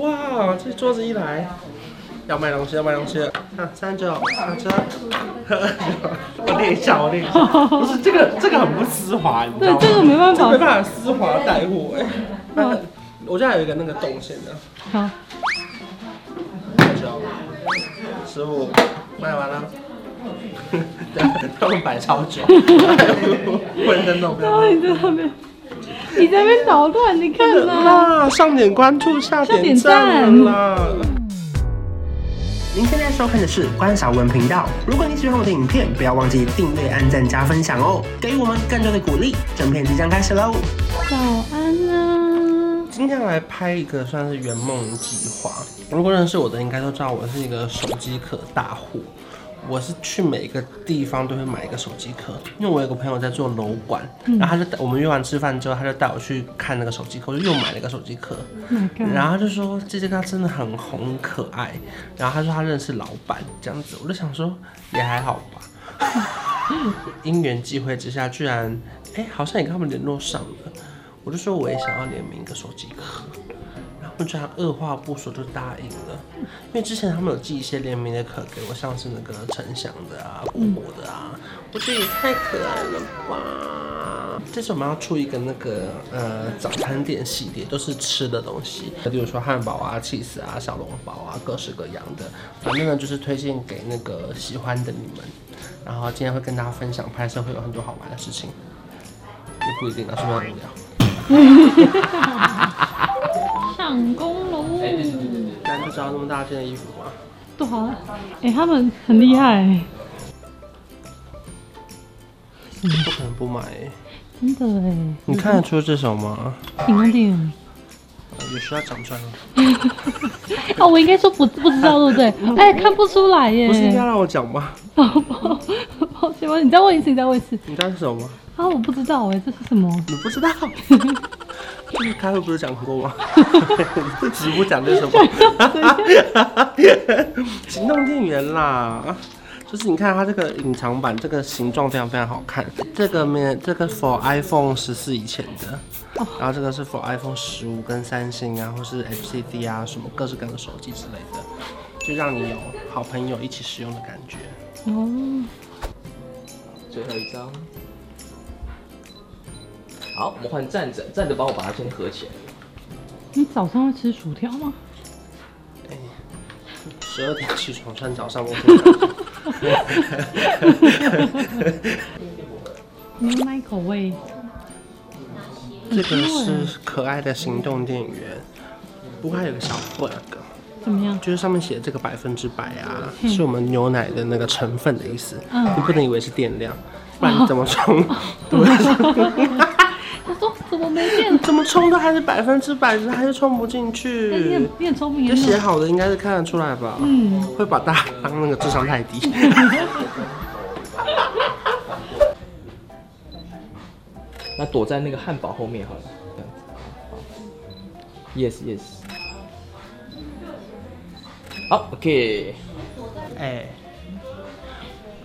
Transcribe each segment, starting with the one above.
哇，这桌子一来，要卖东西，要卖东西了。啊，三九，上车。我练一下，我练一下。不是这个，这个很不丝滑，你知道吗？对，这个没办法，没办法丝滑带货哎。那我家有一个那个动线的。好。九，十五，卖完了。他们摆超久。混在那边。你在那边捣乱，你看啊！上点关注，下点赞啦！您现在收看的是关小文频道。如果你喜欢我的影片，不要忘记订阅、按赞、加分享哦，给予我们更多的鼓励。整片即将开始喽！早安啊！今天来拍一个算是圆梦计划。如果认识我的，应该都知道我是一个手机壳大户。我是去每一个地方都会买一个手机壳，因为我有个朋友在做楼管，嗯、然后他就我们约完吃饭之后，他就带我去看那个手机壳，我就又买了一个手机壳，oh、然后他就说这只壳真的很红很可爱，然后他说他认识老板这样子，我就想说也还好吧，因缘际会之下，居然哎、欸、好像也跟他们联络上了，我就说我也想要联名一个手机壳。我居然二话不说就答应了，因为之前他们有寄一些联名的壳给我，像是那个陈翔的啊、果果的啊，我觉得也太可爱了吧！这次我们要出一个那个呃早餐店系列，都是吃的东西，比如说汉堡啊、起司啊、小笼包啊，各式各样的。反正呢就是推荐给那个喜欢的你们。然后今天会跟大家分享拍摄会有很多好玩的事情，也不一定啊，是不是很无聊？上工喽！难得找到这么大件的衣服吗？多好！哎、欸，他们很厉害、欸。不可能不买、欸，真的哎、欸！你看得出这首吗？平安店。有需要讲出来吗？哦，我应该说不不知道，对不对？哎、欸，看不出来耶。不是应该让我讲吗？宝 宝，抱歉吗？你再问一次，你再问一次。你知道是什么吗？啊，我不知道哎，这是什么？你不知道？开会不是讲过吗？这直播讲这什么？行动电源啦，就是你看它这个隐藏版，这个形状非常非常好看。这个面，这个 for iPhone 十四以前的，然后这个是 for iPhone 十五跟三星啊，或是 HCD 啊，什么各式各样的手机之类的，就让你有好朋友一起使用的感觉。哦，最后一张。好，我们换站着，站着帮我把它先合起来。你早上会吃薯条吗？哎，十二点起床穿早上我。牛奶口味。这个是可爱的行动电源，不过还有个小 bug。怎么样？就是上面写的这个百分之百啊，是我们牛奶的那个成分的意思。嗯。你不能以为是电量，不然你怎么充？哦他说怎么没电？怎么充都还是百分之百，还是充不进去。你很聪明。这写好的应该是看得出来吧？嗯。会把大家当那个智商太低。那躲在那个汉堡后面好了，这样子。Yes yes。好，OK。哎、欸，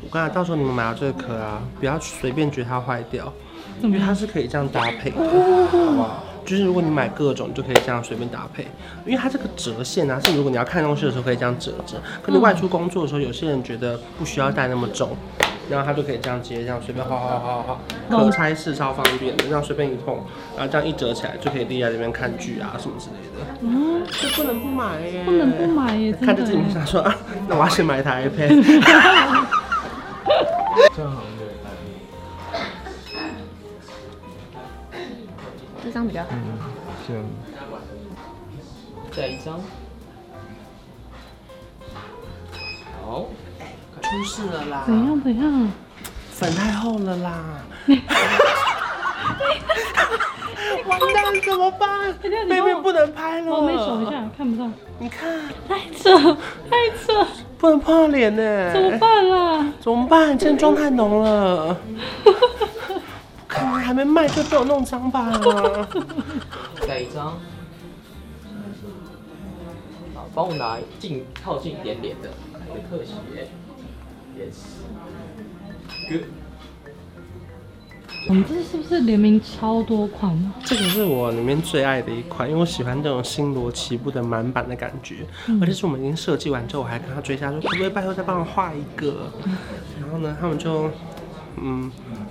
我刚才到时候你们买到这个壳啊，不要随便觉得它坏掉。因为它是可以这样搭配的，好不好？就是如果你买各种，就可以这样随便搭配。因为它这个折线啊，是如果你要看东西的时候可以这样折折。可你外出工作的时候，有些人觉得不需要带那么重，然后它就可以这样直接这样随便画画画画画，可拆式超方便的，这样随便一碰，然后这样一折起来就可以立在这边看剧啊什么之类的。嗯，这不能不买耶，不能不买耶。看着自己想说啊，那我要先买一台 iPad。这样好。张比较好。嗯，行。再一张。好。出事了啦！怎样怎样？粉太厚了啦！完蛋，怎么办？妹妹不能拍了。我没手一下，看不到。你看，太扯，太扯，不能碰到脸呢。怎么办啦？怎么办？今天妆太浓了。还没卖就被我弄脏吧？盖一张，好，帮我拿近靠近一点点的，来个特写，Yes，Good，我们这是不是联名超多款呢？这个是我里面最爱的一款，因为我喜欢这种星罗棋布的满版的感觉。嗯、而且是我们已经设计完之后，我还跟他追加说，可不可以拜托再帮我画一个？嗯、然后呢，他们就，嗯，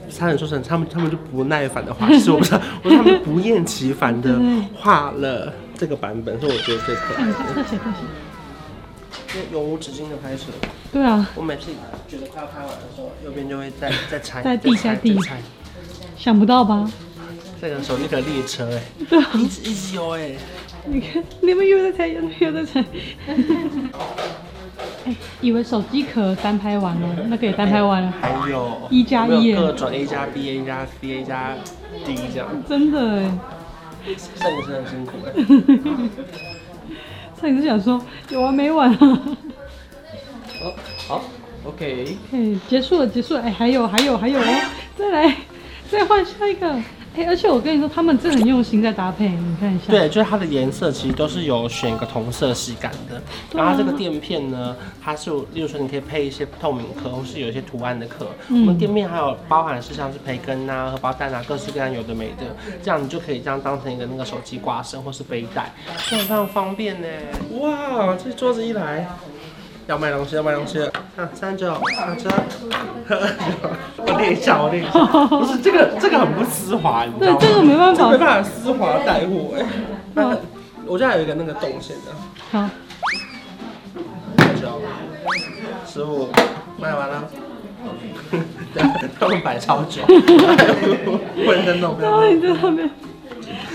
差点说成他们，他们就不耐烦的画，其实我不知道，我说他们不厌其烦的画了这个版本，是我觉得最可爱的。谢谢谢谢。因为永无止境的拍摄。对啊。我每次觉得快要拍完的时候，右边就会再再拆，在地下地。拆想不到吧？这个手机的列车哎，对，一直一直有哎。你看，你们又在拆，又在猜。哎，以为手机壳单拍完了，那个也单拍完了。还有一加一，各种 A 加 B、A 加 C、A 加 D 这样。真的哎，摄影师很辛苦哎。摄影师想说有完没完啊？哦，好，OK。哎，结束了，结束了。哎，还有，还有，还有哦，再来。再换下一个，哎、欸，而且我跟你说，他们真的很用心在搭配，你看一下。对，就是它的颜色其实都是有选一个同色系感的。啊、然后这个垫片呢，它是，例如说你可以配一些透明壳，或是有一些图案的壳。嗯、我们店面还有包含是像是培根啊、荷包蛋啊，各式各样有的没的，这样你就可以这样当成一个那个手机挂绳或是背带，这样非常方便呢。哇，这桌子一来。要卖东西，要卖东西看。啊，三九，三九，我练一下，我练一下。不是这个，这个很不丝滑，你知道吗？对，这个没办法，没办法丝滑带货。哎，那我这还有一个那个动线的。好。三九，师傅，卖完了。他们摆超久。混在那边。你在那边，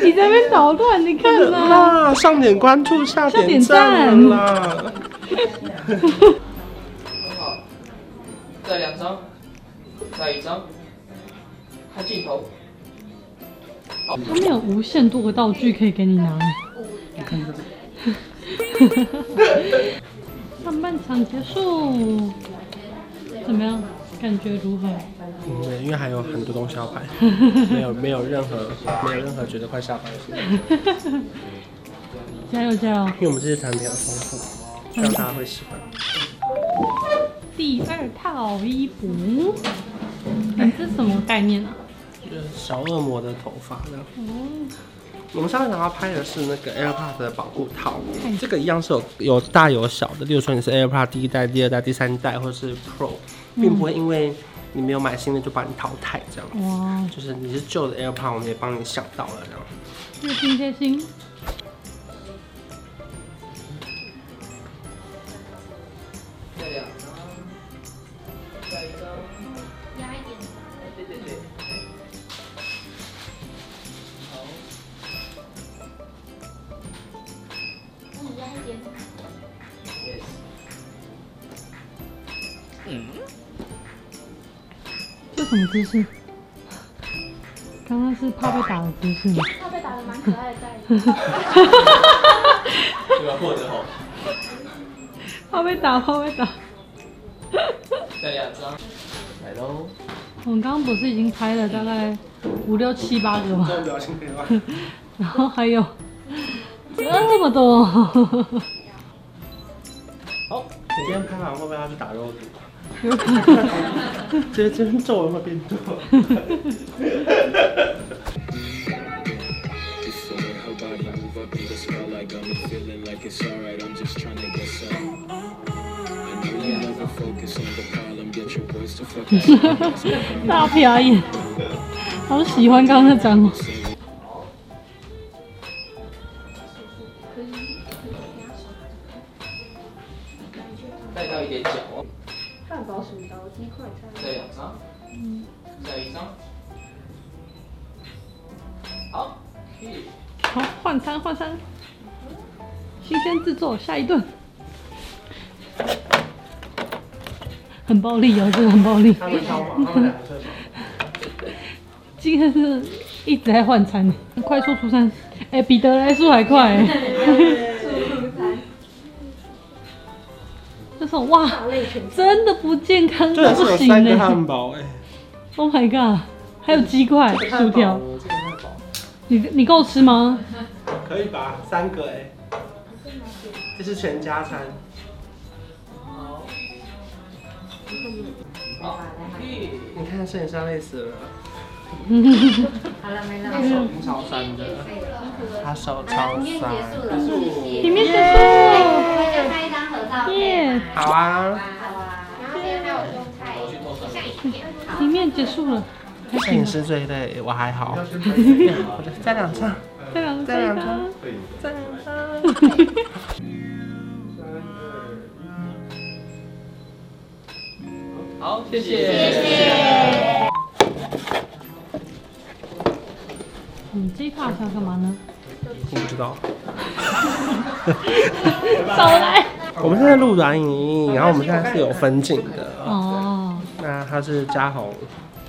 你在那边捣乱，你看啦。上点关注，下点赞啦。好，再两张，再一张，看镜头。他们有无限多个道具可以给你拿。你 看这个。上半场结束，怎么样？感觉如何？嗯，因为还有很多东西要拍，没有没有任何没有任何觉得快下班了。加油加油！因为我们这些产品很丰富。希望大家会喜欢。第二套衣服，哎，这是什么概念啊？就是小恶魔的头发这样。哦。我们上次想要拍的是那个 AirPods 的保护套，这个一样是有有大有小的。例如说你是 AirPods 第一代、第二代、第三代，或者是 Pro，并不会因为你没有买新的就把你淘汰这样。哇。就是你是旧的 AirPods，我们也帮你想到了这样。贴心贴心。这什么姿势？刚刚是怕被打的姿势吗？怕被打的蛮可爱的在。哈这个获得好。怕被打，怕被打。再两张，来喽。我们刚刚不是已经拍了大概五六七八个吗？然后还有这么多。好，你今天拍完会不会要去打肉毒？有可能，这这皱纹会变多。大表演，好喜欢刚刚那张哦。新鲜制作，下一顿。很暴力哦，这个很暴力。今天是一直在换餐，快速出餐。哎，比得来速还快。这种哇，真的不健康，的不行嘞。汉堡哎，Oh my god，还有鸡块、薯条。你你够吃吗？可以吧，三个哎。这是全家餐。好，你看摄影师累死了。好了没了。他手超酸的，他手超影片结束酸。了，里面结束拍一张合照，耶！好啊，好啊。然后今天还有用菜。里面结束了，摄影师最累，我还好。我就再两张，再两再两张张，，再两张。好，谢谢。你这一趴想干嘛呢？我不知道。少来。我们现在录短影音，然后我们现在是有分镜的。哦，那他是嘉宏，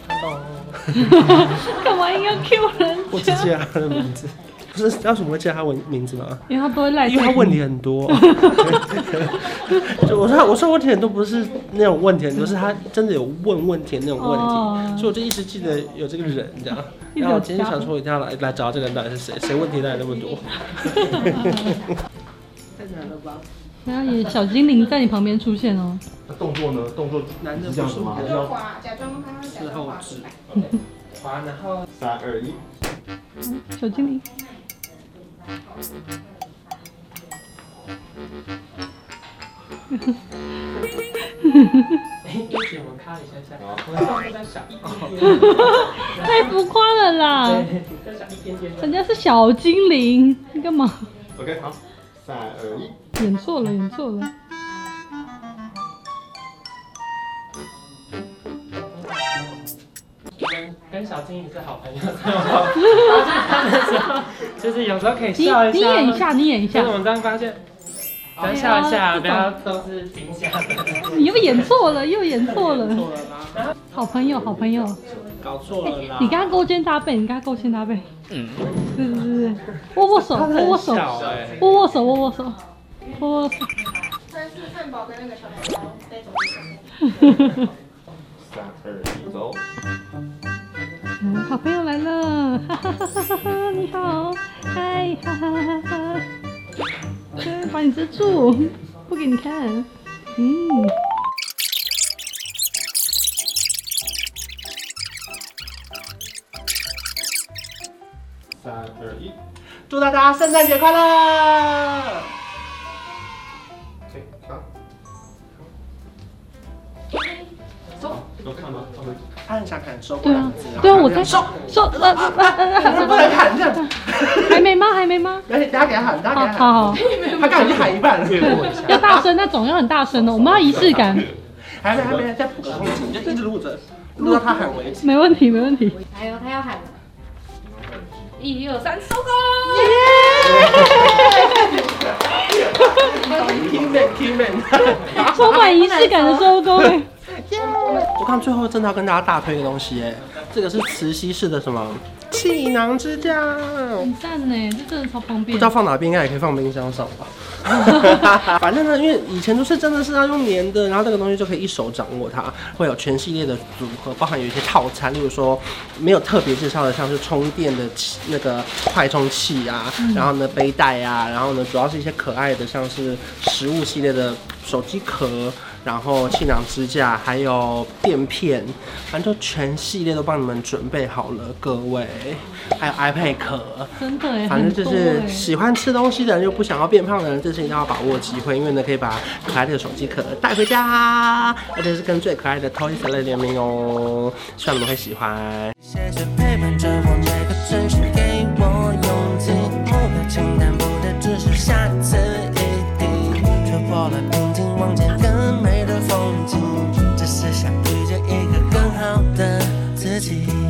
干嘛硬要 Q 人我只家？记得他的名字。不是，要什么会记得他文名字吗？因为他都会赖。因为他问题很多。就我说我说问题很多，不是那种问题很多，是他真的有问问题的那种问题，哦所以我就一直记得有这个人这样。然后我今天想说，我一定要来来找这个人到底是谁，谁问题来那么多？太难了吧？然后也小精灵在你旁边出现哦。那动作呢？动作难的不是我，就滑，假装他假是装滑后置。滑，然后三二一，小精灵，哎，我们看一下下，太浮夸了啦！人家是小精灵，你干嘛？OK，好，三二一，演错了，演错了。小金鱼是好朋友，所以我发现他们的时候，就是有时候可以你笑一下。你演一下，你演一下就是我。们这样发现，不要笑一下，不要都是惊吓的。你又演错了，又演错了。错了吗？好朋友，好朋友。搞错了啦！你刚刚勾肩搭背，你刚刚勾肩搭背。嗯。对对对对，握握手，握握手，握握手，握握手，握握手。但是汉堡跟那个小面包在走一三二一，走。嗯，好朋友来了，哈哈哈哈哈哈！你好，嗨，哈哈哈哈把你遮住，不给你看。嗯，三二一，祝大家圣诞节快乐！他很想砍收过对啊两次，对啊，我在收，收，呃呃呃 不能不能砍这样，还没吗？还没吗？而且大家给他喊，大家给他喊，好好，他刚喊一半了，要大声那种，要很大声的，我们要仪式感，还没还没，再补个空气，你就一直录着，录到他喊为止。没问题，没问题。还有他要喊了，一二三，收工！听美听美，充满仪式感的收工。哎，我看最后真的要跟大家大推一个东西哎，这个是磁吸式的什么气囊支架，很赞呢，这真的超方便不知道。放哪边，应该也可以放冰箱上吧。反正呢，因为以前都是真的是要用粘的，然后这个东西就可以一手掌握它，会有全系列的组合，包含有一些套餐，例如说没有特别介绍的，像是充电的器那个快充器啊，然后呢背带啊，然后呢主要是一些可爱的，像是食物系列的手机壳。然后气囊支架，还有垫片，反正就全系列都帮你们准备好了，各位。还有 iPad 壳，真的哎，反正就是喜欢吃东西的人又不想要变胖的人，这次一定要把握机会，因为呢可以把可爱的手机壳带回家，而且是跟最可爱的 Toys R Us 联名哦，希望你们会喜欢。谢谢陪伴着我，这个城市给我勇气。目标清单不再只是下次一定，突破了只是想遇见一个更好的自己。